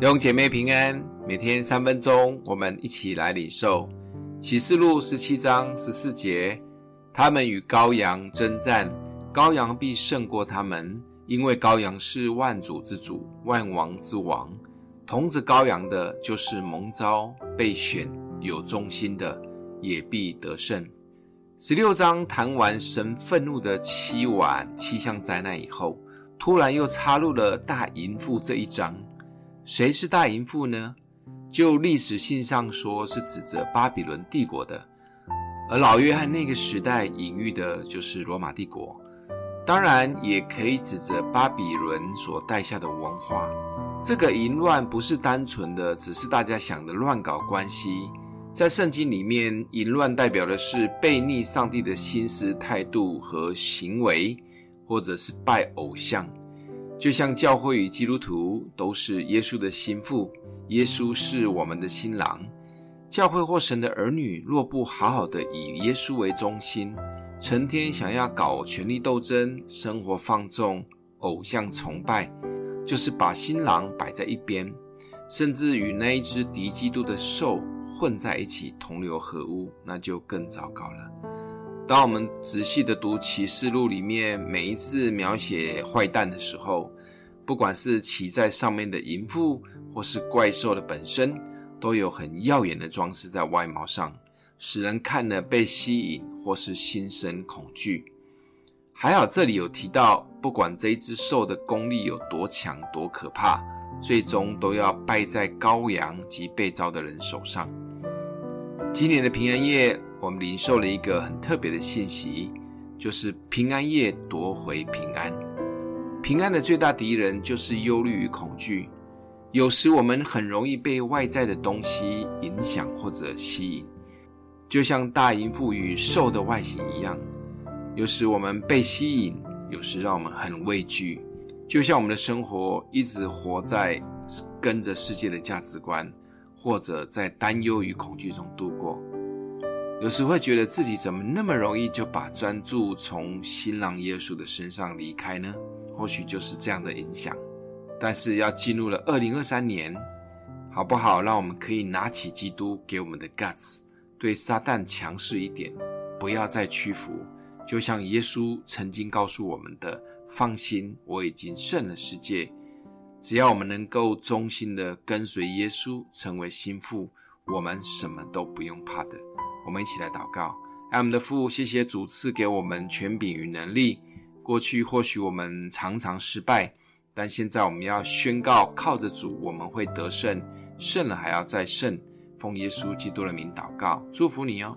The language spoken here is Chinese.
弟兄姐妹平安，每天三分钟，我们一起来领受启示录十七章十四节。他们与羔羊争战，羔羊必胜过他们，因为羔羊是万主之主，万王之王。同着羔羊的，就是蒙召、被选、有忠心的，也必得胜。十六章谈完神愤怒的七晚七项灾难以后，突然又插入了大淫妇这一章。谁是大淫妇呢？就历史性上说，是指着巴比伦帝国的，而老约翰那个时代隐喻的就是罗马帝国，当然也可以指着巴比伦所带下的文化。这个淫乱不是单纯的，只是大家想的乱搞关系。在圣经里面，淫乱代表的是悖逆上帝的心思、态度和行为，或者是拜偶像。就像教会与基督徒都是耶稣的心腹，耶稣是我们的新郎。教会或神的儿女若不好好的以耶稣为中心，成天想要搞权力斗争、生活放纵、偶像崇拜，就是把新郎摆在一边，甚至与那一只敌基督的兽混在一起，同流合污，那就更糟糕了。当我们仔细地读启示录里面每一次描写坏蛋的时候，不管是骑在上面的淫妇，或是怪兽的本身，都有很耀眼的装饰在外貌上，使人看了被吸引，或是心生恐惧。还好这里有提到，不管这一只兽的功力有多强、多可怕，最终都要败在羔羊及被召的人手上。今年的平安夜。我们领受了一个很特别的信息，就是平安夜夺回平安。平安的最大敌人就是忧虑与恐惧。有时我们很容易被外在的东西影响或者吸引，就像大淫妇与兽的外形一样。有时我们被吸引，有时让我们很畏惧。就像我们的生活一直活在跟着世界的价值观，或者在担忧与恐惧中度过。有时会觉得自己怎么那么容易就把专注从新郎耶稣的身上离开呢？或许就是这样的影响。但是要进入了二零二三年，好不好？让我们可以拿起基督给我们的 guts，对撒旦强势一点，不要再屈服。就像耶稣曾经告诉我们的：“放心，我已经胜了世界。”只要我们能够忠心的跟随耶稣，成为心腹，我们什么都不用怕的。我们一起来祷告，爱我们的父，谢谢主赐给我们权柄与能力。过去或许我们常常失败，但现在我们要宣告，靠着主，我们会得胜，胜了还要再胜。奉耶稣基督的名祷告，祝福你哦。